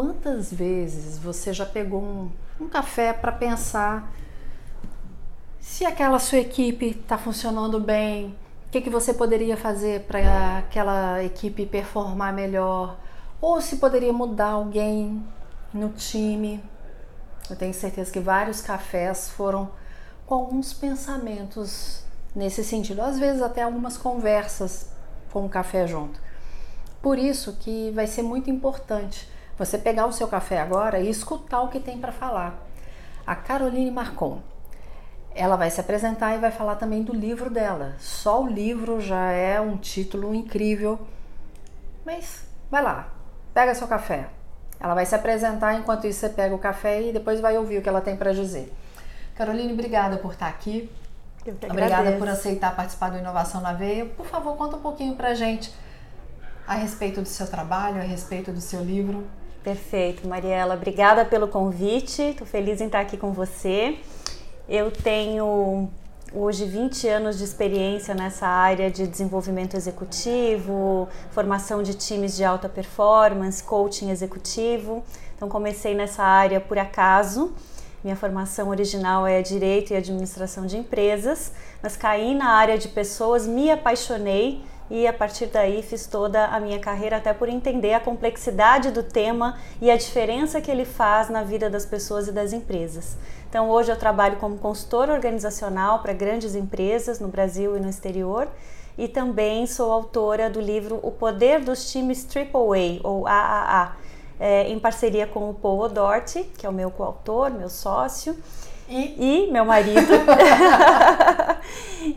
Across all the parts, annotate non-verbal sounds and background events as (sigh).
Quantas vezes você já pegou um, um café para pensar se aquela sua equipe está funcionando bem, o que, que você poderia fazer para aquela equipe performar melhor, ou se poderia mudar alguém no time. Eu tenho certeza que vários cafés foram com alguns pensamentos nesse sentido, às vezes até algumas conversas com o café junto. Por isso que vai ser muito importante você pegar o seu café agora e escutar o que tem para falar. A Caroline Marcon, ela vai se apresentar e vai falar também do livro dela. Só o livro já é um título incrível. Mas vai lá, pega seu café. Ela vai se apresentar, enquanto isso você pega o café e depois vai ouvir o que ela tem para dizer. Caroline, obrigada por estar aqui. Eu que obrigada por aceitar participar do Inovação na Veia. Por favor, conta um pouquinho pra gente a respeito do seu trabalho, a respeito do seu livro. Perfeito, Mariela. Obrigada pelo convite. Estou feliz em estar aqui com você. Eu tenho hoje 20 anos de experiência nessa área de desenvolvimento executivo, formação de times de alta performance, coaching executivo. Então comecei nessa área por acaso. Minha formação original é Direito e Administração de Empresas, mas caí na área de pessoas, me apaixonei e a partir daí fiz toda a minha carreira até por entender a complexidade do tema e a diferença que ele faz na vida das pessoas e das empresas. Então hoje eu trabalho como consultora organizacional para grandes empresas no Brasil e no exterior e também sou autora do livro O Poder dos Times AAA ou AAA, é, em parceria com o Paul O'Doherty, que é o meu coautor, meu sócio. E, e meu marido. (laughs)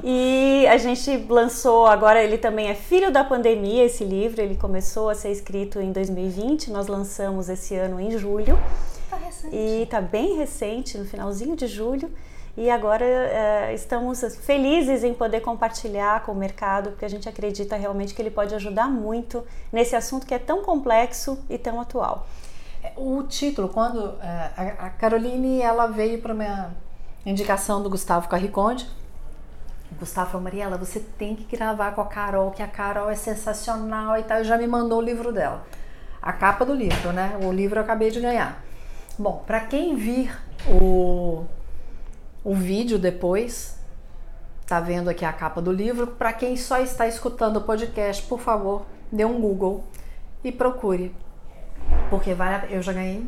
e a gente lançou, agora ele também é filho da pandemia, esse livro. Ele começou a ser escrito em 2020, nós lançamos esse ano em julho. Tá recente. E tá bem recente, no finalzinho de julho. E agora é, estamos felizes em poder compartilhar com o mercado, porque a gente acredita realmente que ele pode ajudar muito nesse assunto que é tão complexo e tão atual. O título, quando é, a Caroline ela veio para minha indicação do Gustavo Carriconde, Gustavo falou, Mariela, você tem que gravar com a Carol, que a Carol é sensacional e tal, e já me mandou o livro dela. A capa do livro, né? O livro eu acabei de ganhar. Bom, para quem vir o, o vídeo depois, tá vendo aqui a capa do livro. Para quem só está escutando o podcast, por favor, dê um Google e procure porque vai, eu já ganhei.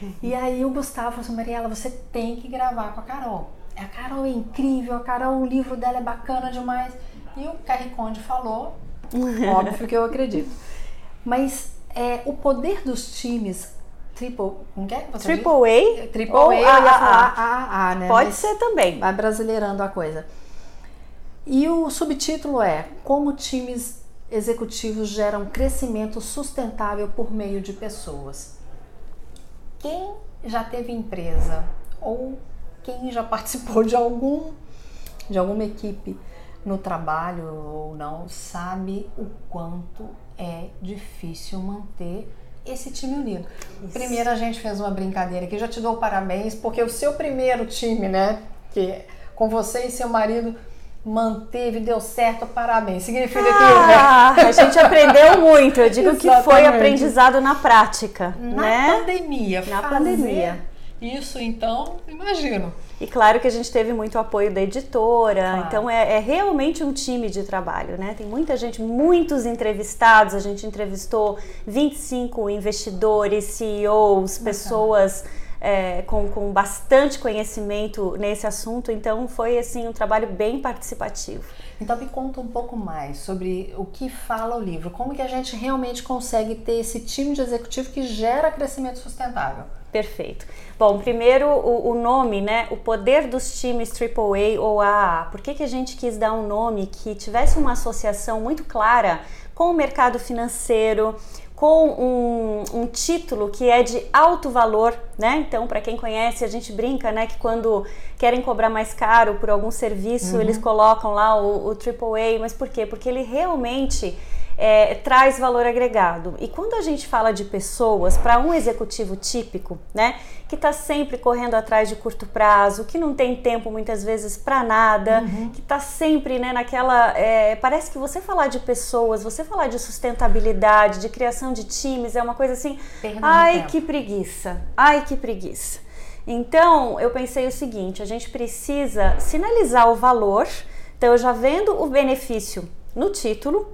Uhum. E aí o Gustavo falou assim, Mariela, você tem que gravar com a Carol. A Carol é incrível, a Carol, o livro dela é bacana demais. E o Carriconde falou, (laughs) óbvio que eu acredito. Mas é, o poder dos times Triple, não quer que você Triple A? Triple A, eu ia falar A, A, A, né? Pode Mas ser também. Vai brasileirando a coisa. E o subtítulo é Como times executivos geram crescimento sustentável por meio de pessoas. Quem já teve empresa ou quem já (laughs) participou de algum de alguma equipe no trabalho ou não sabe o quanto é difícil manter esse time unido. Isso. Primeiro a gente fez uma brincadeira aqui, já te dou parabéns porque o seu primeiro time, né, que com você e seu marido manteve, deu certo, parabéns. Significa ah, que. Né? A gente aprendeu muito. Eu digo que foi aprendizado na prática. Na né? pandemia. Na pandemia. Isso, então, imagino. E claro que a gente teve muito apoio da editora, claro. então é, é, realmente um time de trabalho, né? Tem muita gente, muitos entrevistados, a gente entrevistou 25 investidores, CEOs, pessoas é, com, com bastante conhecimento nesse assunto, então foi assim um trabalho bem participativo. Então me conta um pouco mais sobre o que fala o livro, como que a gente realmente consegue ter esse time de executivo que gera crescimento sustentável. Perfeito. Bom, primeiro o, o, nome, né? O poder dos times AAA ou AAA. Por que, que a gente quis dar um nome que tivesse uma associação muito clara com o mercado financeiro, com um, um, título que é de alto valor, né? Então, para quem conhece, a gente brinca, né, que quando querem cobrar mais caro por algum serviço, uhum. eles colocam lá o, o AAA, mas por quê? Porque ele realmente é, traz valor agregado. E quando a gente fala de pessoas, para um executivo típico, né, que está sempre correndo atrás de curto prazo, que não tem tempo muitas vezes para nada, uhum. que está sempre né, naquela. É, parece que você falar de pessoas, você falar de sustentabilidade, de criação de times, é uma coisa assim. ai, que preguiça! Ai, que preguiça! Então, eu pensei o seguinte: a gente precisa sinalizar o valor. Então, eu já vendo o benefício no título,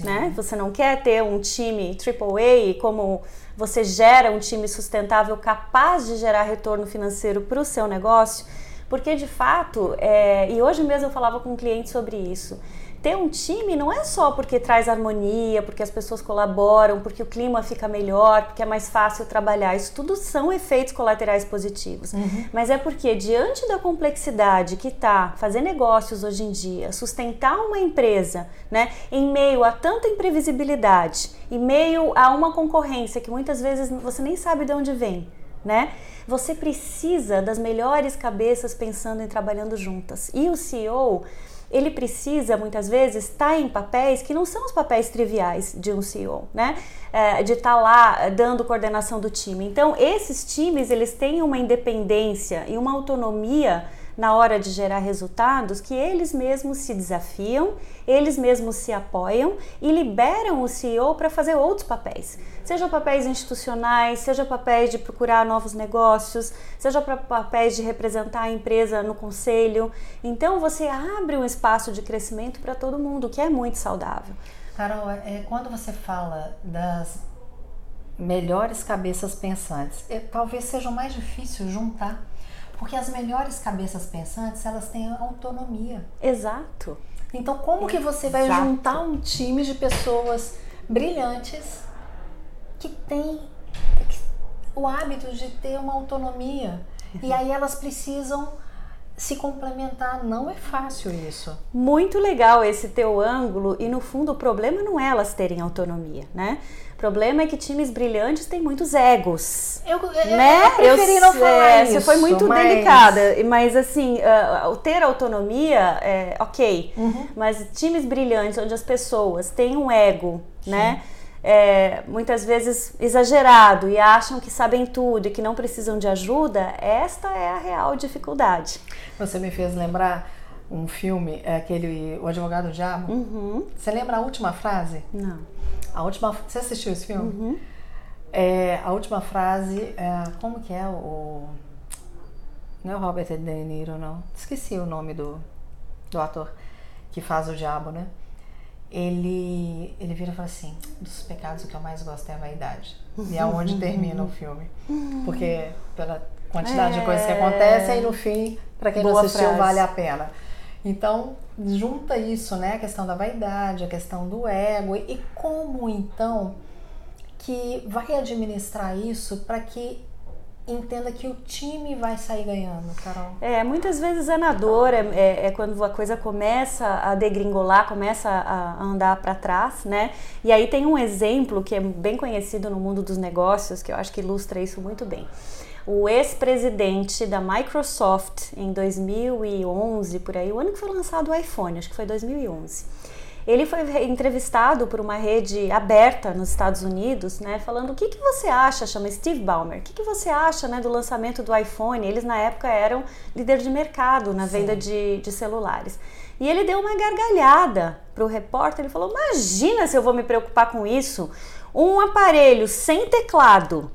né? Você não quer ter um time AAA como você gera um time sustentável capaz de gerar retorno financeiro para o seu negócio, porque de fato, é, e hoje mesmo eu falava com um cliente sobre isso ter um time não é só porque traz harmonia, porque as pessoas colaboram, porque o clima fica melhor, porque é mais fácil trabalhar. Isso tudo são efeitos colaterais positivos. Uhum. Mas é porque, diante da complexidade que está fazer negócios hoje em dia, sustentar uma empresa, né, em meio a tanta imprevisibilidade, em meio a uma concorrência que muitas vezes você nem sabe de onde vem, né? Você precisa das melhores cabeças pensando em trabalhando juntas. E o CEO ele precisa muitas vezes estar tá em papéis que não são os papéis triviais de um CEO, né? É, de estar tá lá dando coordenação do time. Então, esses times eles têm uma independência e uma autonomia na hora de gerar resultados que eles mesmos se desafiam, eles mesmos se apoiam e liberam o CEO para fazer outros papéis. Seja papéis institucionais, seja papéis de procurar novos negócios, seja papéis de representar a empresa no conselho. Então você abre um espaço de crescimento para todo mundo, que é muito saudável. Carol, é, quando você fala das melhores cabeças pensantes, é, talvez seja mais difícil juntar porque as melhores cabeças pensantes, elas têm autonomia. Exato. Então, como que você vai Exato. juntar um time de pessoas brilhantes que têm o hábito de ter uma autonomia? E aí elas precisam se complementar. Não é fácil isso. Muito legal esse teu ângulo e no fundo o problema não é elas terem autonomia, né? O problema é que times brilhantes têm muitos egos. Eu, eu, né? eu preferi eu, não falar é, isso. Você foi muito mas... delicada, mas assim, uh, ter autonomia, é, ok. Uhum. Mas times brilhantes onde as pessoas têm um ego, Sim. né? É, muitas vezes exagerado e acham que sabem tudo e que não precisam de ajuda, esta é a real dificuldade. Você me fez lembrar um filme, é aquele O Advogado Diabo. Uhum. Você lembra a última frase? Não. A última, você assistiu esse filme? Uhum. É, a última frase, é, como que é o, não é o Robert De Niro, não. Esqueci o nome do, do ator que faz o diabo, né? Ele, ele vira e fala assim: dos pecados o que eu mais gosto é a vaidade. E é onde termina o filme. Porque pela quantidade é... de coisas que acontecem, e no fim, para quem Boa não assistiu, frase. vale a pena. Então, junta isso, né? A questão da vaidade, a questão do ego e como então que vai administrar isso para que entenda que o time vai sair ganhando, Carol. É, muitas vezes é na dor, é, é, é quando a coisa começa a degringolar, começa a andar para trás, né? E aí tem um exemplo que é bem conhecido no mundo dos negócios, que eu acho que ilustra isso muito bem o ex-presidente da Microsoft em 2011, por aí, o ano que foi lançado o iPhone, acho que foi 2011. Ele foi entrevistado por uma rede aberta nos Estados Unidos, né, falando o que, que você acha, chama Steve Ballmer, o que, que você acha né, do lançamento do iPhone? Eles na época eram líder de mercado na venda de, de celulares. E ele deu uma gargalhada para o repórter, ele falou, imagina se eu vou me preocupar com isso, um aparelho sem teclado,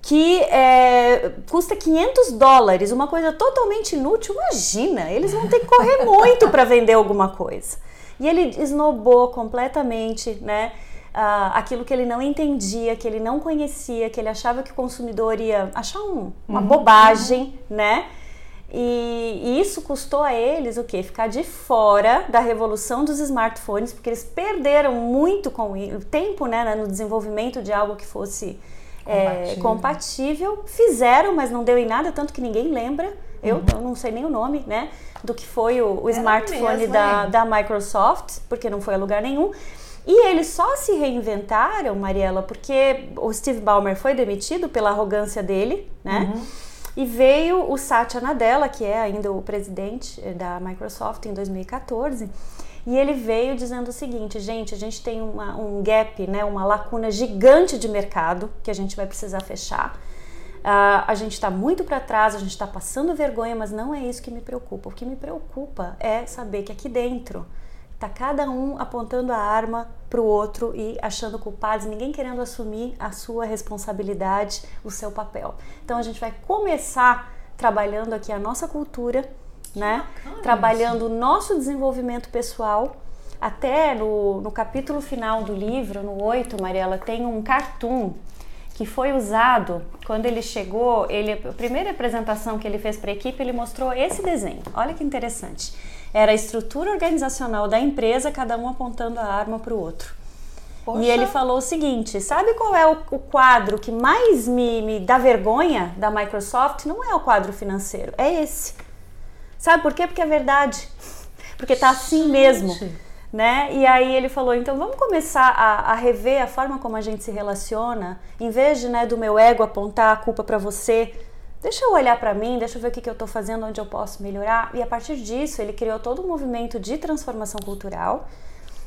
que é, custa 500 dólares, uma coisa totalmente inútil. Imagina, eles vão ter que correr muito para vender alguma coisa. E ele esnobou completamente, né? Uh, aquilo que ele não entendia, que ele não conhecia, que ele achava que o consumidor ia achar um, uma uhum. bobagem, né? E, e, isso custou a eles o quê? Ficar de fora da revolução dos smartphones, porque eles perderam muito com o tempo né, no desenvolvimento de algo que fosse compatível. É, compatível. Fizeram, mas não deu em nada, tanto que ninguém lembra. Eu, uhum. eu não sei nem o nome, né? Do que foi o, o smartphone mesmo, da, da Microsoft, porque não foi a lugar nenhum. E eles só se reinventaram, Mariela, porque o Steve Ballmer foi demitido pela arrogância dele, né? Uhum. E veio o Satya Nadella, que é ainda o presidente da Microsoft em 2014, e ele veio dizendo o seguinte, gente, a gente tem uma, um gap, né, uma lacuna gigante de mercado que a gente vai precisar fechar. Uh, a gente está muito para trás, a gente está passando vergonha, mas não é isso que me preocupa. O que me preocupa é saber que aqui dentro Tá cada um apontando a arma para o outro e achando culpados, ninguém querendo assumir a sua responsabilidade, o seu papel. Então a gente vai começar trabalhando aqui a nossa cultura, que né? Bacana, trabalhando o nosso desenvolvimento pessoal. Até no, no capítulo final do livro, no 8, Mariela, tem um cartoon que foi usado quando ele chegou, ele, a primeira apresentação que ele fez para a equipe, ele mostrou esse desenho. Olha que interessante. Era a estrutura organizacional da empresa, cada um apontando a arma para o outro. Poxa. E ele falou o seguinte: sabe qual é o, o quadro que mais me, me dá vergonha da Microsoft? Não é o quadro financeiro, é esse. Sabe por quê? Porque é verdade. Porque tá assim mesmo. Né? E aí ele falou, então vamos começar a, a, rever a forma como a gente se relaciona, em vez de né, do meu ego apontar a culpa para você, deixa eu olhar para mim, deixa eu ver o que, que eu estou fazendo, onde eu posso melhorar. E a partir disso, ele criou todo um movimento de transformação cultural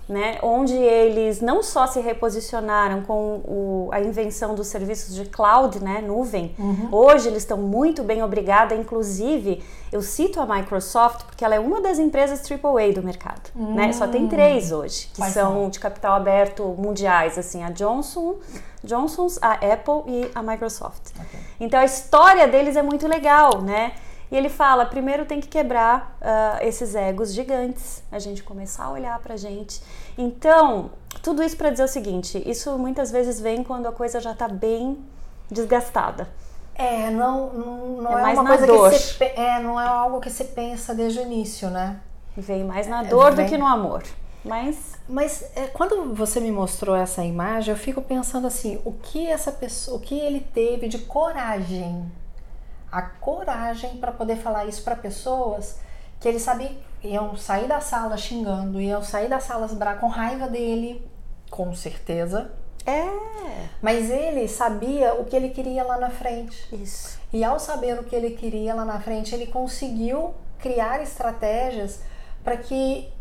né, onde eles não só se reposicionaram com o, a invenção dos serviços de cloud, né, nuvem, uhum. hoje eles estão muito bem obrigada, inclusive eu cito a Microsoft porque ela é uma das empresas AAA do mercado, uhum. né, só tem três hoje que Quais são, são de capital aberto mundiais, assim, a Johnson, Johnson's, a Apple e a Microsoft. Okay. Então a história deles é muito legal, né? E ele fala: primeiro tem que quebrar uh, esses egos gigantes, a gente começar a olhar pra gente. Então, tudo isso para dizer o seguinte: isso muitas vezes vem quando a coisa já tá bem desgastada. É, não, não, não é, é uma coisa dor. que você, é, não é algo que você pensa desde o início, né? Vem mais na é, dor vem... do que no amor. Mas, mas é, quando você me mostrou essa imagem, eu fico pensando assim, o que essa pessoa, o que ele teve de coragem a coragem para poder falar isso para pessoas que ele sabia iam sair da sala xingando, iam sair da sala com raiva dele, com certeza. É. Mas ele sabia o que ele queria lá na frente. Isso. E ao saber o que ele queria lá na frente, ele conseguiu criar estratégias para que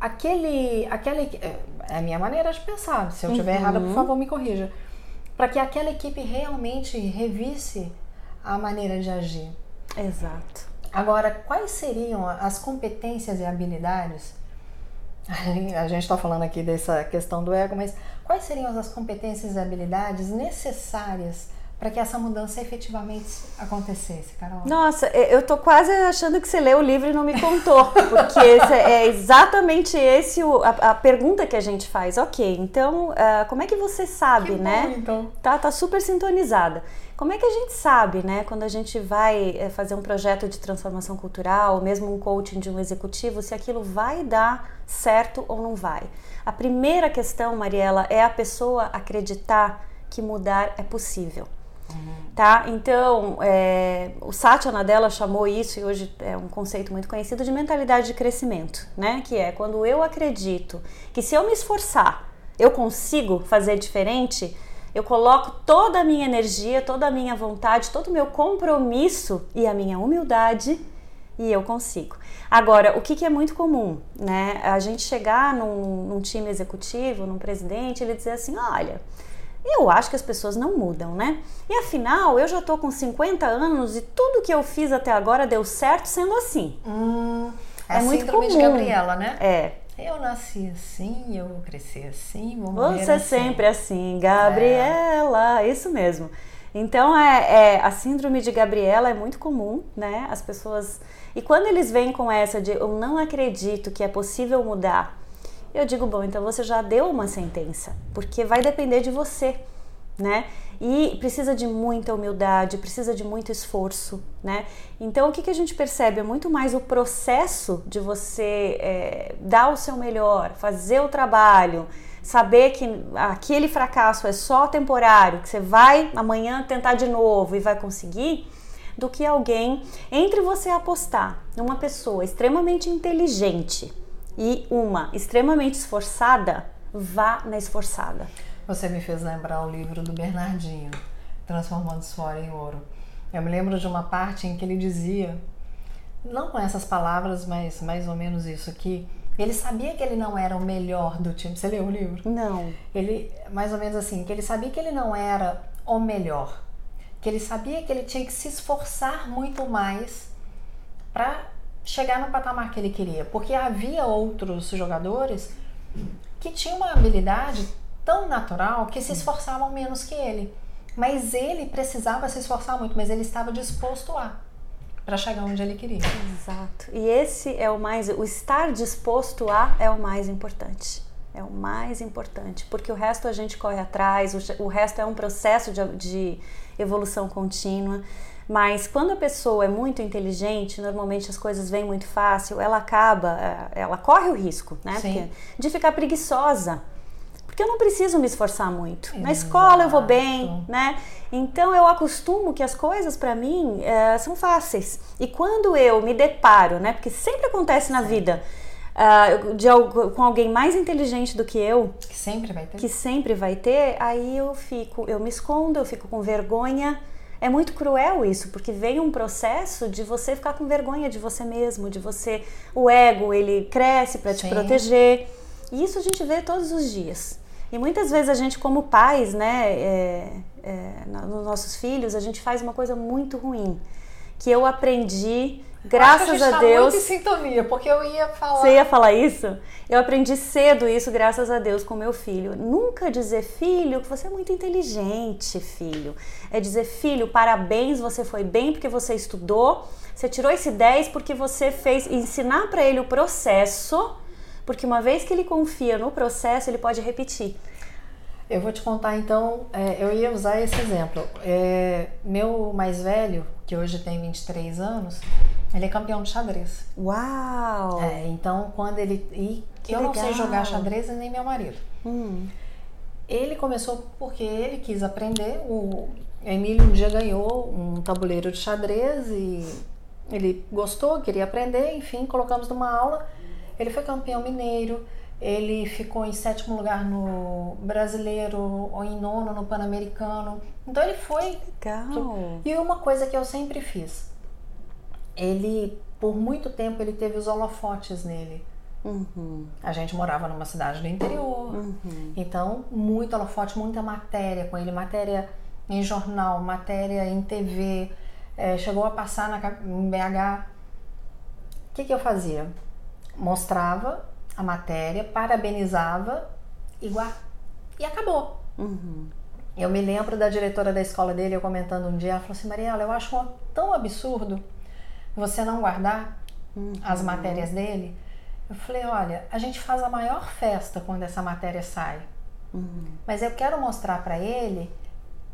aquele, aquele é, é a minha maneira de pensar. Se eu estiver uhum. errada, por favor, me corrija. Para que aquela equipe realmente revisse a maneira de agir. Exato. Agora, quais seriam as competências e habilidades? (laughs) A gente está falando aqui dessa questão do ego, mas quais seriam as competências e habilidades necessárias para que essa mudança efetivamente acontecesse, Carol? Nossa, eu tô quase achando que você leu o livro e não me contou, (laughs) porque é exatamente esse o, a, a, pergunta que a gente faz. Ok, então uh, como é que você sabe, que né? Bom, então. Tá, tá super sintonizada. Como é que a gente sabe, né, quando a gente vai eh, fazer um projeto de transformação cultural, ou mesmo um coaching de um executivo, se aquilo vai dar certo ou não vai? A primeira questão, Mariela, é a pessoa acreditar que mudar é possível. Uhum. Tá? Então, é, o Satya Nadella chamou isso, e hoje é um conceito muito conhecido, de mentalidade de crescimento, né? Que é quando eu acredito que se eu me esforçar, eu consigo fazer diferente, eu coloco toda a minha energia, toda a minha vontade, todo o meu compromisso e a minha humildade e eu consigo. Agora, o que, que, é muito comum, né? A gente chegar num, num time executivo, num presidente, ele dizer assim: olha, eu acho que as pessoas não mudam, né? E afinal, eu já tô com 50 anos e tudo que eu fiz até agora deu certo sendo assim. Hum, é, é muito comum. de Gabriela, né? É. Eu nasci assim, eu cresci assim, vou morrer Você assim. sempre assim, Gabriela, é. isso mesmo. Então é, é, a síndrome de Gabriela é muito comum, né? As pessoas e quando eles vêm com essa de eu não acredito que é possível mudar, eu digo bom, então você já deu uma sentença, porque vai depender de você, né? E precisa de muita humildade, precisa de muito esforço, né? Então o que, que a gente percebe? É muito mais o processo de você é, dar o seu melhor, fazer o trabalho, saber que aquele fracasso é só temporário, que você vai amanhã tentar de novo e vai conseguir, do que alguém entre você apostar numa pessoa extremamente inteligente e uma extremamente esforçada vá na esforçada. Você me fez lembrar o livro do Bernardinho, Transformando Suor em Ouro. Eu me lembro de uma parte em que ele dizia, não com essas palavras, mas mais ou menos isso aqui. Ele sabia que ele não era o melhor do time. Você leu o livro? Não. Ele, mais ou menos assim, que ele sabia que ele não era o melhor. Que ele sabia que ele tinha que se esforçar muito mais para chegar no patamar que ele queria. Porque havia outros jogadores que tinham uma habilidade tão natural que se esforçavam menos que ele. Mas ele precisava se esforçar muito, mas ele estava disposto a para chegar onde ele queria. Exato. E esse é o mais, o estar disposto a é o mais importante. É o mais importante, porque o resto a gente corre atrás, o, o resto é um processo de, de evolução contínua. Mas quando a pessoa é muito inteligente, normalmente as coisas vêm muito fácil, ela acaba, é, ela corre o risco, né? De ficar preguiçosa porque eu não preciso me esforçar muito. Exato. Na escola eu vou bem, né? Então eu acostumo que as coisas para mim é, são fáceis. E quando eu me deparo, né? Porque sempre acontece na vida. Uh, de, com alguém mais inteligente do que eu, que sempre vai ter, que sempre vai ter, aí eu fico, eu me escondo, eu fico com vergonha. É muito cruel isso, porque vem um processo de você ficar com vergonha de você mesmo, de você, o ego ele cresce para te proteger. E isso a gente vê todos os dias. E muitas vezes a gente, como pais, né, é, é, nos nossos filhos, a gente faz uma coisa muito ruim. Que eu aprendi, graças Acho que a, gente a Deus. Tá muito em sintonia, porque eu ia falar. Você ia falar isso? Eu aprendi cedo isso, graças a Deus, com meu filho. Nunca dizer, filho, que você é muito inteligente, filho. É dizer, filho, parabéns, você foi bem porque você estudou. Você tirou esse 10 porque você fez. Ensinar para ele o processo porque uma vez que ele confia no processo, ele pode repetir. Eu vou te contar então, é, eu ia usar esse exemplo. É, meu mais velho, que hoje tem 23 anos, ele é campeão de xadrez. Uau! É, então quando ele. E que eu legal. não sei jogar xadrez nem meu marido. Hum. Ele começou porque ele quis aprender. O Emílio um dia ganhou um tabuleiro de xadrez e ele gostou, queria aprender, enfim, colocamos numa aula. Ele foi campeão mineiro, ele ficou em sétimo lugar no brasileiro ou em nono no pan-americano. Então ele foi. Legal. E uma coisa que eu sempre fiz, ele por muito tempo ele teve os holofotes nele. Uhum. A gente morava numa cidade do interior, uhum. então muito holofote, muita matéria com ele, matéria em jornal, matéria em TV, é, chegou a passar na, em BH. O que, que eu fazia? Mostrava a matéria, parabenizava e, e acabou. Uhum. Eu me lembro da diretora da escola dele, eu comentando um dia, ela falou assim, Mariela, eu acho tão absurdo você não guardar uhum. as matérias dele. Eu falei, olha, a gente faz a maior festa quando essa matéria sai. Uhum. Mas eu quero mostrar para ele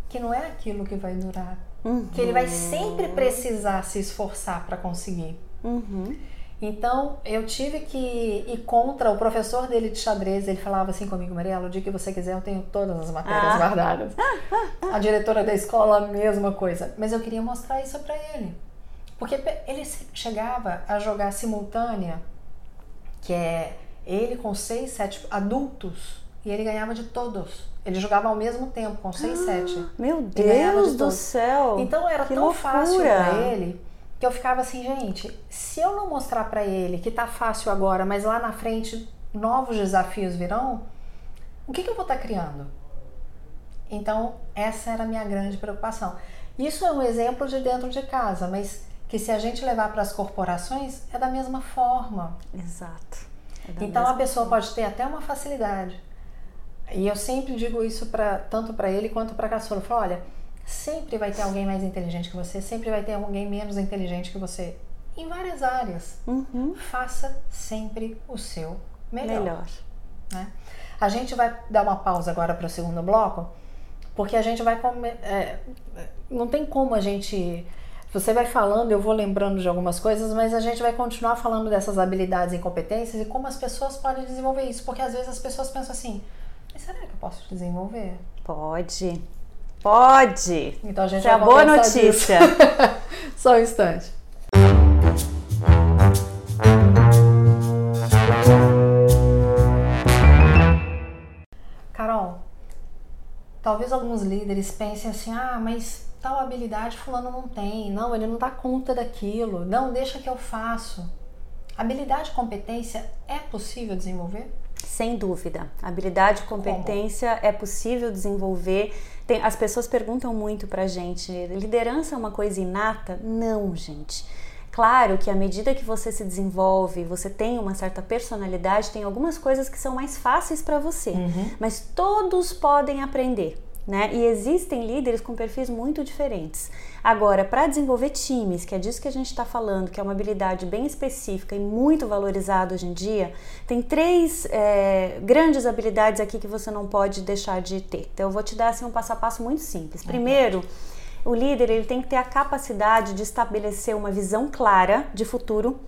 que não é aquilo que vai durar. Uhum. Que ele vai sempre precisar se esforçar para conseguir. Uhum. Então eu tive que ir contra o professor dele de xadrez. Ele falava assim comigo, Mariela, o dia que você quiser eu tenho todas as matérias ah. guardadas. A diretora da escola, a mesma coisa. Mas eu queria mostrar isso para ele. Porque ele chegava a jogar simultânea, que é ele com seis, sete adultos, e ele ganhava de todos. Ele jogava ao mesmo tempo, com seis, ah, sete. Meu Deus do céu! Então era que tão loucura. fácil para ele que eu ficava assim, gente, se eu não mostrar para ele que tá fácil agora, mas lá na frente novos desafios virão, o que, que eu vou estar tá criando? Então, essa era a minha grande preocupação. Isso é um exemplo de dentro de casa, mas que se a gente levar para as corporações, é da mesma forma. Exato. É então, a pessoa forma. pode ter até uma facilidade. E eu sempre digo isso pra, tanto para ele quanto para a caçula. Eu falo, olha, Sempre vai ter alguém mais inteligente que você, sempre vai ter alguém menos inteligente que você. Em várias áreas. Uhum. Faça sempre o seu melhor. melhor. Né? A gente vai dar uma pausa agora para o segundo bloco, porque a gente vai comer. É, não tem como a gente. Você vai falando, eu vou lembrando de algumas coisas, mas a gente vai continuar falando dessas habilidades e competências e como as pessoas podem desenvolver isso. Porque às vezes as pessoas pensam assim: será que eu posso desenvolver? Pode. Pode. Então a gente Essa é a boa notícia. (laughs) Só um instante. alguns líderes pensem assim: ah, mas tal habilidade fulano não tem, não, ele não dá conta daquilo, não, deixa que eu faço. Habilidade e competência é possível desenvolver? Sem dúvida. Habilidade e competência Como? é possível desenvolver. Tem, as pessoas perguntam muito pra gente: liderança é uma coisa inata? Não, gente. Claro que à medida que você se desenvolve, você tem uma certa personalidade, tem algumas coisas que são mais fáceis para você, uhum. mas todos podem aprender né? E existem líderes com perfis muito diferentes. Agora, para desenvolver times, que é disso que a gente está falando, que é uma habilidade bem específica e muito valorizada hoje em dia, tem três é, grandes habilidades aqui que você não pode deixar de ter. Então, eu vou te dar assim, um passo a passo muito simples. Primeiro, o líder ele tem que ter a capacidade de estabelecer uma visão clara de futuro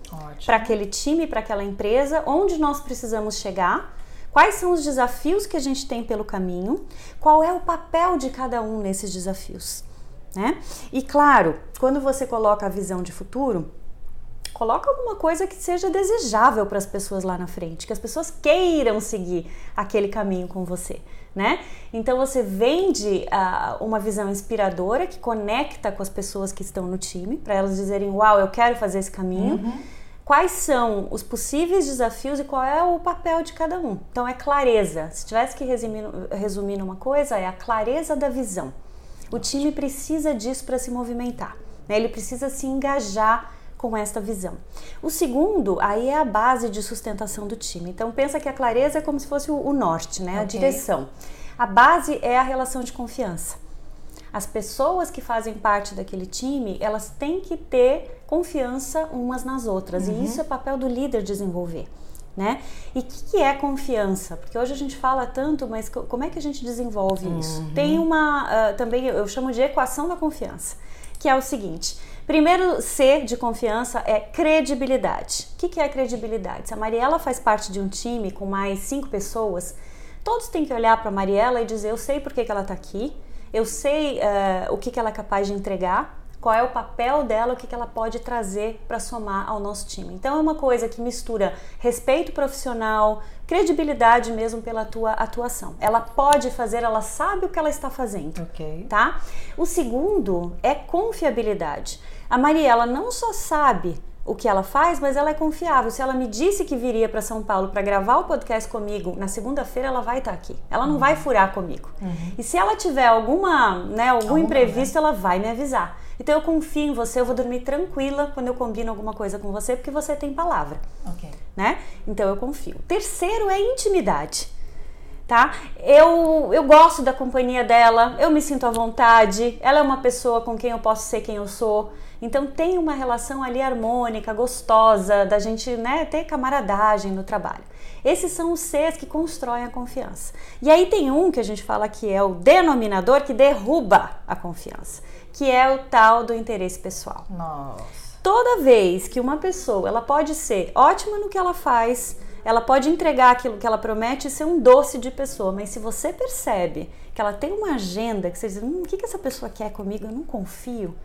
para aquele time, para aquela empresa, onde nós precisamos chegar Quais são os desafios que a gente tem pelo caminho? Qual é o papel de cada um nesses desafios? Né? E claro, quando você coloca a visão de futuro, coloca alguma coisa que seja desejável para as pessoas lá na frente, que as pessoas queiram seguir aquele caminho com você, né? Então você vende uh, uma visão inspiradora que conecta com as pessoas que estão no time, para elas dizerem: Uau, eu quero fazer esse caminho. Uhum quais são os possíveis desafios e qual é o papel de cada um. Então é clareza. Se tivesse que resumir, resumir numa coisa, é a clareza da visão. O time precisa disso para se movimentar. Né? Ele precisa se engajar com esta visão. O segundo, aí é a base de sustentação do time. Então pensa que a clareza é como se fosse o norte, né? Okay. A direção. A base é a relação de confiança. As pessoas que fazem parte daquele time, elas têm que ter confiança umas nas outras. Uhum. E isso é papel do líder desenvolver. Né? E o que, que, é confiança? Porque hoje a gente fala tanto, mas como é que a gente desenvolve uhum. isso? Tem uma, uh, também eu chamo de equação da confiança, que é o seguinte: primeiro C de confiança é credibilidade. O que, que é credibilidade? Se a Mariela faz parte de um time com mais cinco pessoas, todos têm que olhar para a Mariela e dizer: eu sei por que, que ela está aqui, eu sei uh, o que, que ela é capaz de entregar, qual é o papel dela, o que, ela pode trazer para somar ao nosso time. Então é uma coisa que mistura respeito profissional, credibilidade mesmo pela tua atuação. Ela pode fazer, ela sabe o que ela está fazendo, okay. tá? O segundo é confiabilidade. A Mariela não só sabe o que ela faz, mas ela é confiável. Se ela me disse que viria para São Paulo para gravar o podcast comigo na segunda-feira, ela vai estar tá aqui. Ela não uhum. vai furar comigo. Uhum. E se ela tiver alguma, né, algum Alguma, imprevisto, né? ela vai me avisar. Então eu confio em você, eu vou dormir tranquila quando eu combino alguma coisa com você, porque você tem palavra. Ok. Né? Então eu confio. Terceiro é intimidade. Tá? Eu, eu gosto da companhia dela, eu me sinto à vontade, ela é uma pessoa com quem eu posso ser quem eu sou. Então tem uma relação ali harmônica, gostosa, da gente né, ter camaradagem no trabalho. Esses são os Cs que constroem a confiança. E aí tem um que a gente fala que é o denominador que derruba a confiança, que é o tal do interesse pessoal. Nossa. Toda vez que uma pessoa ela pode ser ótima no que ela faz, ela pode entregar aquilo que ela promete e ser um doce de pessoa, mas se você percebe que ela tem uma agenda que você diz, hum, o que, que essa pessoa quer comigo, eu não confio,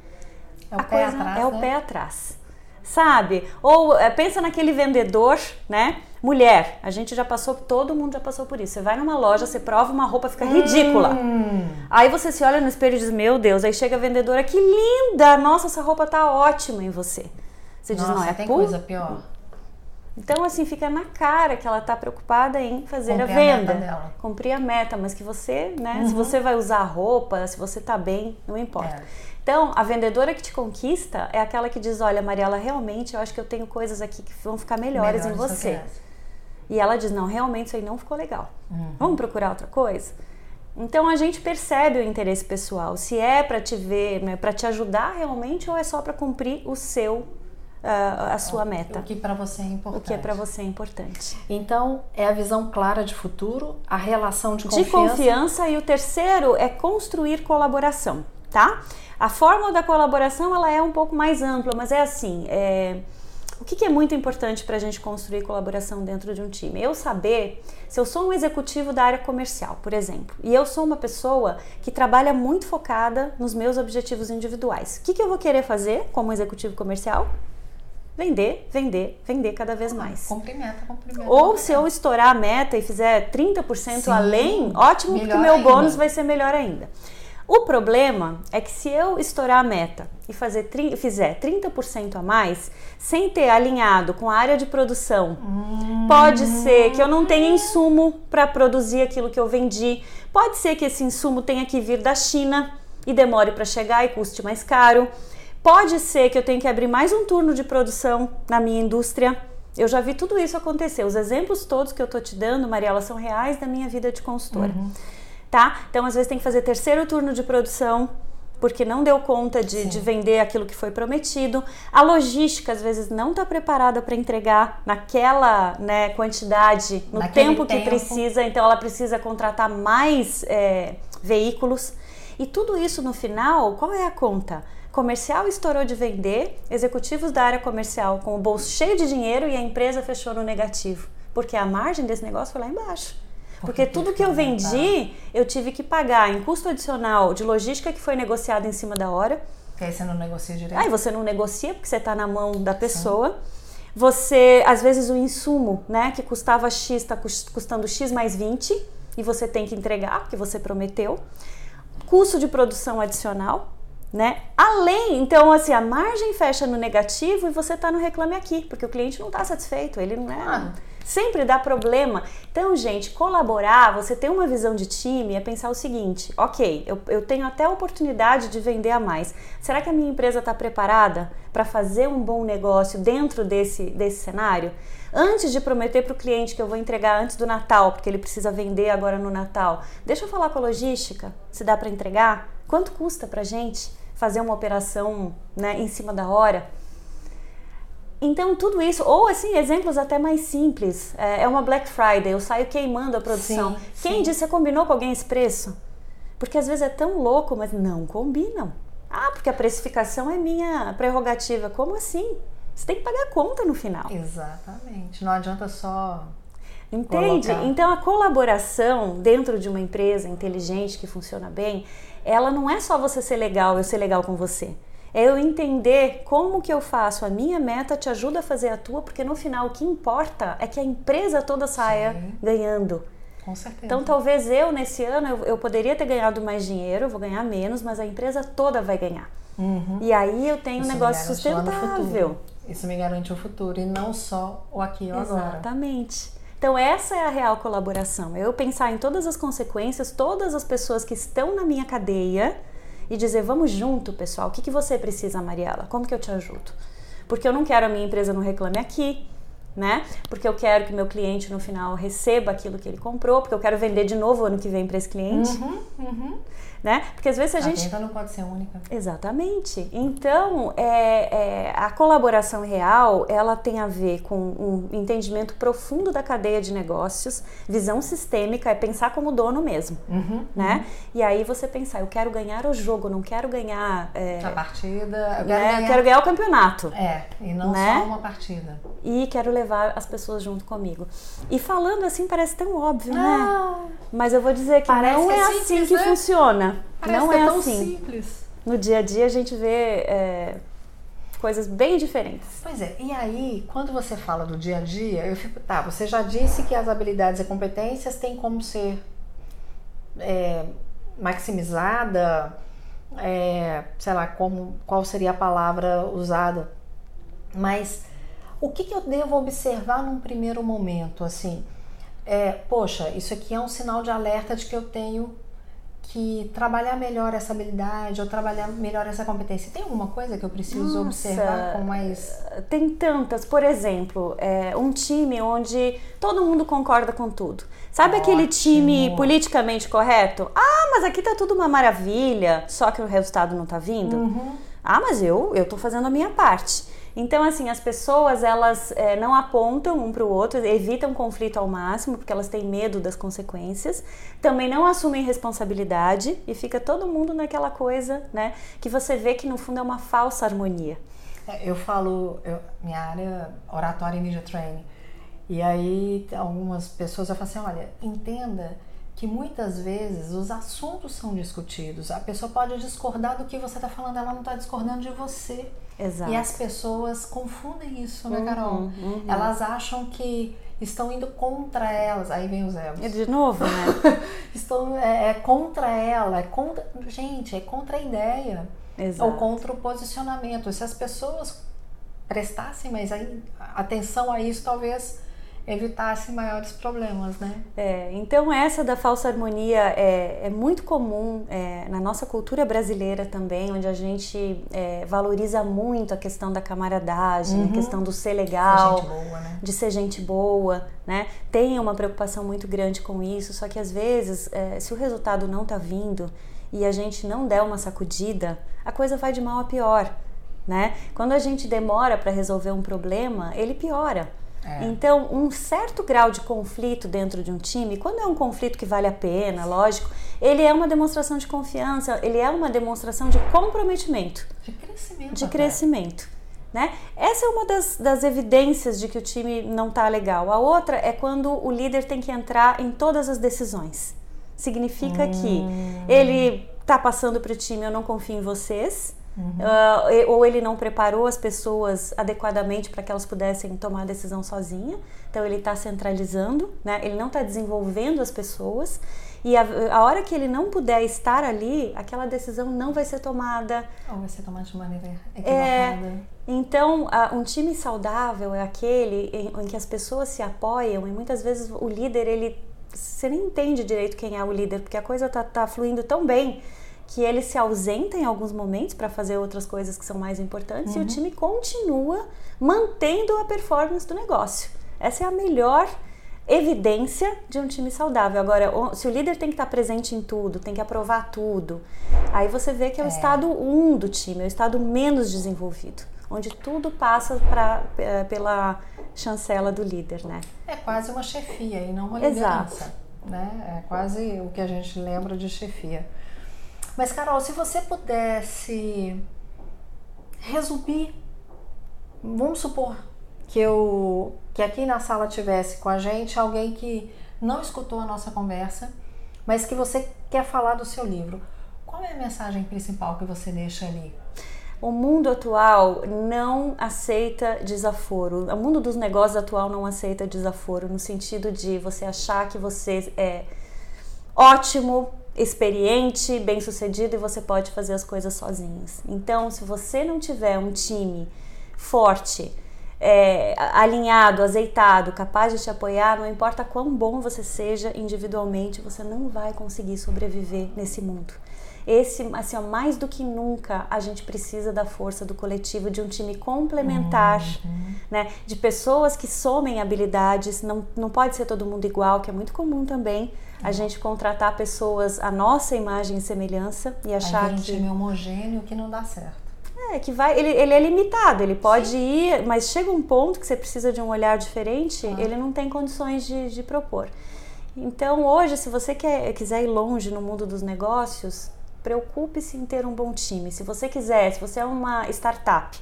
é o a pé atrás. É o né? pé atrás. Sabe? Ou é, pensa naquele vendedor, né? Mulher, a gente já passou, todo mundo já passou por isso. Você vai numa loja, você prova uma roupa, fica ridícula. Hum. Aí você se olha no espelho e diz: Meu Deus, aí chega a vendedora, que linda! Nossa, essa roupa tá ótima em você. Você diz: Não, é tem coisa pior. Então, assim, fica na cara que ela está preocupada em fazer Cumprir a venda, a cumprir a meta, mas que você, né? Uhum. Se você vai usar a roupa, se você tá bem, não importa. É. Então, a vendedora que te conquista é aquela que diz: Olha, Mariela, realmente eu acho que eu tenho coisas aqui que vão ficar melhores, em você. E ela diz: Não, realmente isso aí não ficou legal. Uhum. Vamos procurar outra coisa? Então a gente percebe o interesse pessoal, se é para te ver, né, para te ajudar realmente ou é só para cumprir o seu a, a sua meta. O que para você é importante. O que é para você é importante. Então, é a visão clara de futuro, a relação de confiança. De confiança e o terceiro é construir colaboração, tá? A fórmula da colaboração ela é um pouco mais ampla, mas é assim. É... O que, que é muito importante para a gente construir colaboração dentro de um time? Eu saber se eu sou um executivo da área comercial, por exemplo, e eu sou uma pessoa que trabalha muito focada nos meus objetivos individuais. O que, que eu vou querer fazer como executivo comercial? Vender, vender, vender cada vez mais. Cumprir meta, cumprir meta. Ou se eu estourar a meta e fizer 30% Sim. além, ótimo, porque o meu Melhor bônus ainda. vai ser melhor ainda. O problema é que se eu estourar a meta e fazer, fizer 30% a mais, sem ter alinhado com a área de produção, pode ser que eu não tenha insumo para produzir aquilo que eu vendi, pode ser que esse insumo tenha que vir da China e demore para chegar e custe mais caro, pode ser que eu tenha que abrir mais um turno de produção na minha indústria. Eu já vi tudo isso acontecer. Os exemplos todos que eu tô te dando, Mariela, são reais da minha vida de consultora tá? Então, às vezes, tem que fazer terceiro turno de produção porque não deu conta de, de vender aquilo que foi prometido. A logística, às vezes, não está preparada para entregar naquela né, quantidade, no Naquele tempo que tempo. precisa, então ela precisa contratar mais é, veículos. E tudo isso no final, qual é a conta? Comercial estourou de vender, executivos da área comercial com o bolso cheio de dinheiro e a empresa fechou no negativo, porque a margem desse negócio foi lá embaixo. Porque tudo que eu aumentado. vendi, eu tive que pagar em custo adicional de logística que foi negociado em cima da hora. Porque aí você não negocia direito. Aí você não negocia porque você está na mão da pessoa. Você, às vezes, o insumo, né, que custava X, está custando X mais 20 e você tem que entregar porque você prometeu. Custo de produção adicional, né? Além, então, assim, a margem fecha no negativo e você está no reclame aqui, porque o cliente não está satisfeito, ele não é. Claro. Sempre dá problema. Então, gente, colaborar, você ter uma visão de time é pensar o seguinte: ok, eu, eu tenho até a oportunidade de vender a mais. Será que a minha empresa está preparada para fazer um bom negócio dentro desse, desse cenário? Antes de prometer para o cliente que eu vou entregar antes do Natal, porque ele precisa vender agora no Natal, deixa eu falar com a logística, se dá para entregar? Quanto custa para gente fazer uma operação né, em cima da hora? Então, tudo isso, ou assim, exemplos até mais simples. É é uma Black Friday, eu saio queimando a produção. Sim, Quem sim. disse, você combinou com alguém esse preço? Porque às vezes é tão louco, mas não combinam. Ah, porque a precificação é minha prerrogativa. Como assim? Você tem que pagar a conta no final. Exatamente. Não adianta só. Entende? Colocar. Então a colaboração dentro de uma empresa inteligente que funciona bem, ela não é só você ser legal, eu ser legal com você. É eu entender como que eu faço a minha meta te ajuda a fazer a tua, porque no final o que importa é que a empresa toda saia Sim. ganhando. Com certeza. Então talvez eu nesse ano eu, eu poderia ter ganhado mais dinheiro, vou ganhar menos, mas a empresa toda vai ganhar. Uhum. E aí eu tenho um Isso me negócio sustentável. Isso me garante o futuro e não só o aqui e o agora. Exatamente. Então essa é a real colaboração. É eu pensar em todas as consequências, todas as pessoas que estão na minha cadeia e dizer, vamos junto, pessoal. O que, que você precisa, Mariela? Como que eu te ajudo? Porque eu não quero a minha empresa não reclame aqui, né? Porque eu quero que meu cliente no final receba aquilo que ele comprou, porque eu quero vender de novo ano que vem para esse cliente, Uhum, uhum. Né? Porque às vezes a A gente venda não pode ser única. Exatamente. Então, é, é, a colaboração real, ela tem a ver com um entendimento profundo da cadeia de negócios, visão sistêmica, é pensar como dono mesmo, Uhum. né? E aí você pensar, eu quero ganhar o jogo, não quero ganhar... é, A partida. Eu quero, né? ganhar... Quero ganhar o campeonato. É, e não Né? só uma partida. E quero levar as pessoas junto comigo. E falando assim parece tão óbvio, né? Ah, Mas eu vou dizer que não é, é assim simples, que né? funciona. Parece não que é, é tão assim. simples. No dia a dia a gente vê é, coisas bem diferentes. Pois é, e aí, quando você fala do dia a dia, eu fico, tá, você já disse que as habilidades e competências têm como ser é, maximizada, é, sei lá, como, qual seria a palavra usada, mas o que, que eu devo observar num primeiro momento, assim, é, poxa, isso aqui é um sinal de alerta de que eu tenho que trabalhar melhor essa habilidade ou trabalhar melhor essa competência. Tem alguma coisa que eu preciso Nossa. observar com mais Tem tantas, por exemplo, é, um time onde todo mundo concorda com tudo. Sabe aquele Ótimo. time politicamente correto? Ah, mas aqui tá tudo uma maravilha, só que o resultado não tá vindo. Uhum. Ah, mas eu, eu tô fazendo a minha parte. Então, assim, as pessoas, elas é, não apontam um para o outro, evitam conflito ao máximo, porque elas têm medo das consequências. Também não assumem responsabilidade e fica todo mundo naquela coisa, né? Que você vê que no fundo é uma falsa harmonia. É, Eu falo, eu- minha área oratória e media training. E aí algumas pessoas eu falo assim, olha, entenda que muitas vezes os assuntos são discutidos. A pessoa pode discordar do que você está falando, ela não está discordando de você. Exato. E as pessoas confundem isso, né, Uhum, Carol? uhum. Elas acham que estão indo contra elas. Aí vem os egos. E de novo, né? (laughs) Estão, é, é contra ela, é contra. Gente, é contra a ideia. Exato. Ou contra o posicionamento. Se as pessoas prestassem mais atenção a isso, talvez evitassem maiores problemas, né? É, então essa da falsa harmonia é, é muito comum é, na nossa cultura brasileira também, onde a gente é, valoriza muito a questão da camaradagem, a questão do ser legal, Gente boa, né? de ser gente boa, né? Tem uma preocupação muito grande com isso, só que às vezes, é, se o resultado não tá vindo e a gente não der uma sacudida, a coisa vai de mal a pior, né? Quando a gente demora para resolver um problema, ele piora. É. Então, um certo grau de conflito dentro de um time, quando é um conflito que vale a pena, lógico, ele é uma demonstração de confiança, ele é uma demonstração de comprometimento De crescimento. de crescimento. Né? Essa é uma das, das evidências de que o time não está legal. A outra é quando o líder tem que entrar em todas as decisões. Significa que ele está passando para o time, eu não confio em vocês, ah, e- ou ele não preparou as pessoas adequadamente para que elas pudessem tomar a decisão sozinha. Então ele está centralizando, né? ele não está desenvolvendo as pessoas. E a, a hora que ele não puder estar ali, aquela decisão não vai ser tomada, Ou vai ser tomado de maneira É, equivocada. então, a- um time saudável é aquele em, em que as pessoas se apoiam e muitas vezes o líder, ele você nem entende direito quem é o líder, porque a coisa tá, tá fluindo tão bem que ele se ausenta em alguns momentos para fazer outras coisas que são mais importantes e o time continua mantendo a performance do negócio. Essa é a melhor evidência de um time saudável. Agora, se o líder tem que estar presente em tudo, tem que aprovar tudo, aí você vê que é o estado 1 do time, é o estado menos desenvolvido, onde tudo passa pra, eh, pela chancela do líder, né? É quase uma chefia e não uma Exato. liderança. Né? É quase o que a gente lembra de chefia. Mas, Carol, se você pudesse resumir, vamos supor que eu que aqui na sala tivesse com a gente alguém que não escutou a nossa conversa, mas que você quer falar do seu livro. Qual é a mensagem principal que você deixa ali? O mundo atual não aceita desaforo. O mundo dos negócios atual não aceita desaforo no sentido de você achar que você é ótimo, experiente, bem-sucedido e você pode fazer as coisas sozinhos. Então, se você não tiver um time forte, é, alinhado, azeitado, capaz de te apoiar, não importa quão bom você seja individualmente, você não vai conseguir sobreviver nesse mundo. Esse, assim, ó, mais do que nunca, a gente precisa da força do coletivo, de um time complementar, né? De pessoas que somem habilidades. Não, não pode ser todo mundo igual, que é muito comum também a gente contratar pessoas à nossa imagem e semelhança e achar Aí um que time homogêneo que não dá certo. é, que vai, ele, ele é limitado, ele pode ir, mas chega um ponto que você precisa de um olhar diferente, ele não tem condições de, de propor. Então, hoje, se você quer, quiser ir longe no mundo dos negócios, preocupe-se em ter um bom time. Se você quiser, se você é uma startup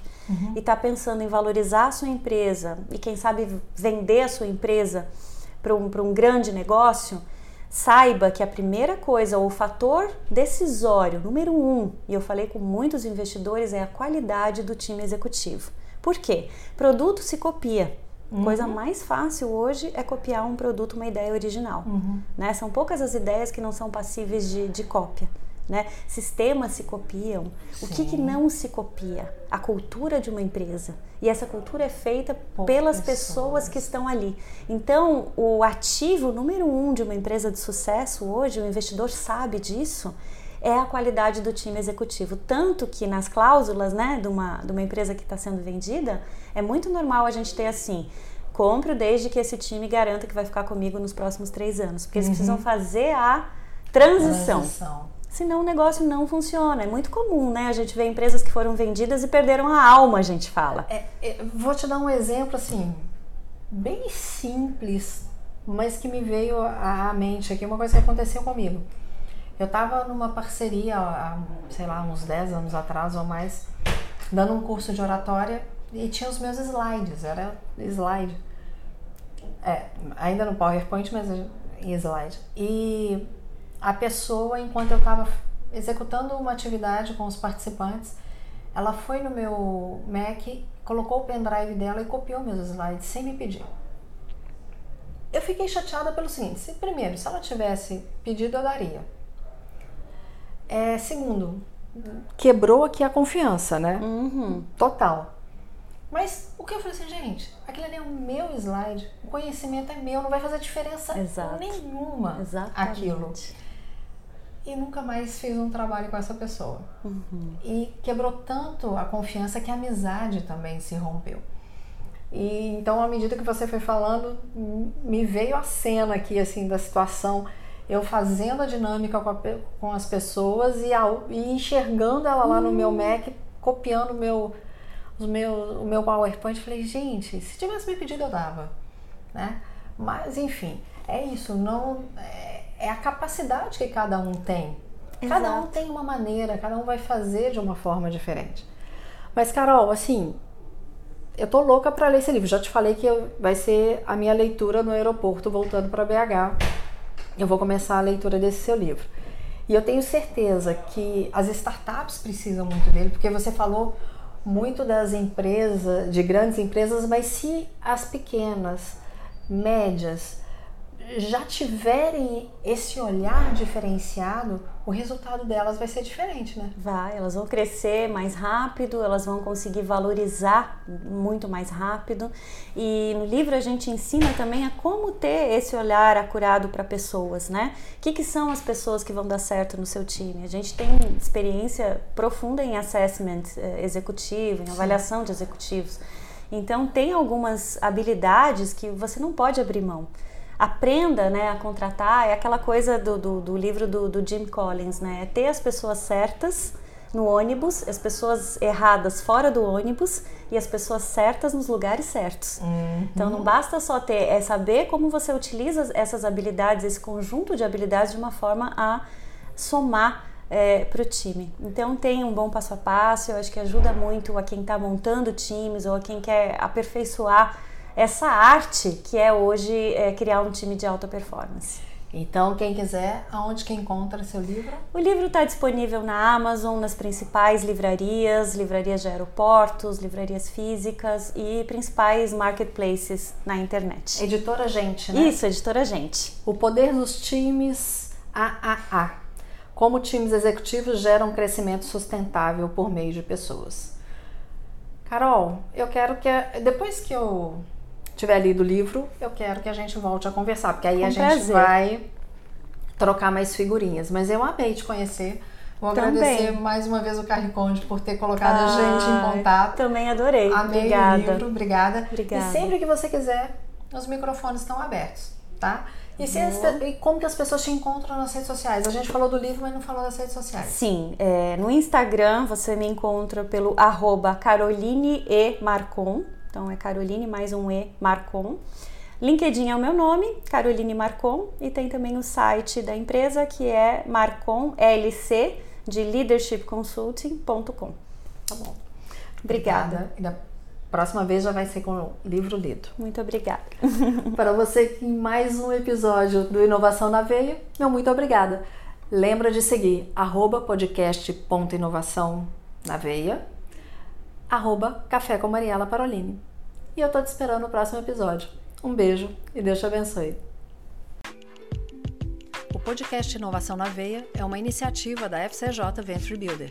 e está pensando em valorizar a sua empresa e, quem sabe, vender a sua empresa para um, pra um grande negócio, saiba que a primeira coisa, o fator decisório, número um, e eu falei com muitos investidores, é a qualidade do time executivo. Por quê? Produto se copia. Coisa mais fácil hoje é copiar um produto, uma ideia original. Né? São poucas as ideias que não são passíveis de, de cópia. Né? Sistemas se copiam. O que, que Sim. não se copia? A cultura de uma empresa. E essa cultura é feita Por pelas pessoas. pessoas que estão ali. Então, o ativo número um de uma empresa de sucesso hoje, o investidor sabe disso, é a qualidade do time executivo. Tanto que nas cláusulas né, de, uma, de uma empresa que está sendo vendida, é muito normal a gente ter assim. Compro desde que esse time garanta que vai ficar comigo nos próximos três anos. Porque eles precisam fazer a transição. Transição. Senão o negócio não funciona. É muito comum, né? A gente vê empresas que foram vendidas e perderam a alma, a gente fala. É, é, vou te dar um exemplo assim, bem simples, mas que me veio à mente aqui, uma coisa que aconteceu comigo. Eu estava numa parceria há, sei lá, uns 10 anos atrás ou mais, dando um curso de oratória e tinha os meus slides, era slide. É, ainda no PowerPoint, mas em slide. E a pessoa, enquanto eu estava executando uma atividade com os participantes, ela foi no meu Mac, colocou o pendrive dela e copiou meus slides sem me pedir. Eu fiquei chateada pelo seguinte: se, primeiro, se ela tivesse pedido, eu daria. É, segundo, quebrou aqui a confiança, né? Uhum. Total. Mas o que eu falei assim, gente, aquele ali é o meu slide, o conhecimento é meu, não vai fazer diferença Exato. nenhuma Exatamente. aquilo. E nunca mais fiz um trabalho com essa pessoa. Uhum. E quebrou tanto a confiança que a amizade também se rompeu. E então, à medida que você foi falando, me veio a cena aqui, assim, da situação, eu fazendo a dinâmica com, a com as pessoas e, ao- e enxergando ela lá no meu Mac, copiando o meu, os meus, o meu PowerPoint. Falei, gente, se tivesse me pedido, eu dava, né? Mas, enfim, é isso, não... É, é a capacidade que cada um tem. Cada um Exato. tem uma maneira, cada um vai fazer de uma forma diferente. Mas, Carol, assim, eu tô louca para ler esse livro. Já te falei que eu- vai ser a minha leitura no aeroporto voltando para BH. Eu vou começar a leitura desse seu livro. E eu tenho certeza que as startups precisam muito dele, porque você falou muito das empresas, de grandes empresas, mas se as pequenas, médias, já tiverem esse olhar diferenciado, o resultado delas vai ser diferente, né? Vai, elas vão crescer mais rápido, elas vão conseguir valorizar muito mais rápido. E no livro a gente ensina também a como ter esse olhar acurado para pessoas, né? O que, que são as pessoas que vão dar certo no seu time? A gente tem experiência profunda em assessment eh, executivo, em avaliação de executivos. Então tem algumas habilidades que você não pode abrir mão aprenda né, a contratar, é aquela coisa do, do, do livro do, do, Jim Collins, né? É ter as pessoas certas no ônibus, as pessoas erradas fora do ônibus e as pessoas certas nos lugares certos. Uhum. Então não basta só ter, é saber como você utiliza essas habilidades, esse conjunto de habilidades de uma forma a somar é, para o time. Então tem um bom passo a passo, eu acho que ajuda muito a quem está montando times ou a quem quer aperfeiçoar essa arte que é hoje é, criar um time de alta performance. Então, quem quiser, aonde que encontra seu livro? O livro está disponível na Amazon, nas principais livrarias, livrarias de aeroportos, livrarias físicas e principais marketplaces na internet. Editora Gente, né? Isso, editora Gente. O poder dos times AAA. Como times executivos geram crescimento sustentável por meio de pessoas. Carol, eu quero que depois que eu tiver lido o livro, eu quero que a gente volte a conversar, porque aí a gente prazer. vai trocar mais figurinhas. Mas eu amei te conhecer. Vou Também. agradecer mais uma vez o Carriconde por ter colocado a gente Ah, em contato. Também adorei. Amei Obrigada. o livro, obrigada. Obrigada. E sempre que você quiser, os microfones estão abertos, tá? E, se as e como que as pessoas te encontram nas redes sociais? A gente falou do livro, mas não falou das redes sociais. Sim, é, no Instagram você me encontra pelo arroba Caroline E Marcon. Então é Caroline mais um E Marcon. LinkedIn é o meu nome, Caroline Marcon, e tem também o site da empresa que é Marcon LC de leadershipconsulting.com. Tá bom. Obrigada. E da próxima vez já vai ser com o livro lido. Muito obrigada. (laughs) Para você em mais um episódio do Inovação na Veia, meu muito obrigada. Lembra de seguir arroba podcast.inovação na veia, arroba café com Mariela Parolini. E eu tô te esperando no próximo episódio. Um beijo e Deus te abençoe. O podcast Inovação na Veia é uma iniciativa da FCJ Venture Builder.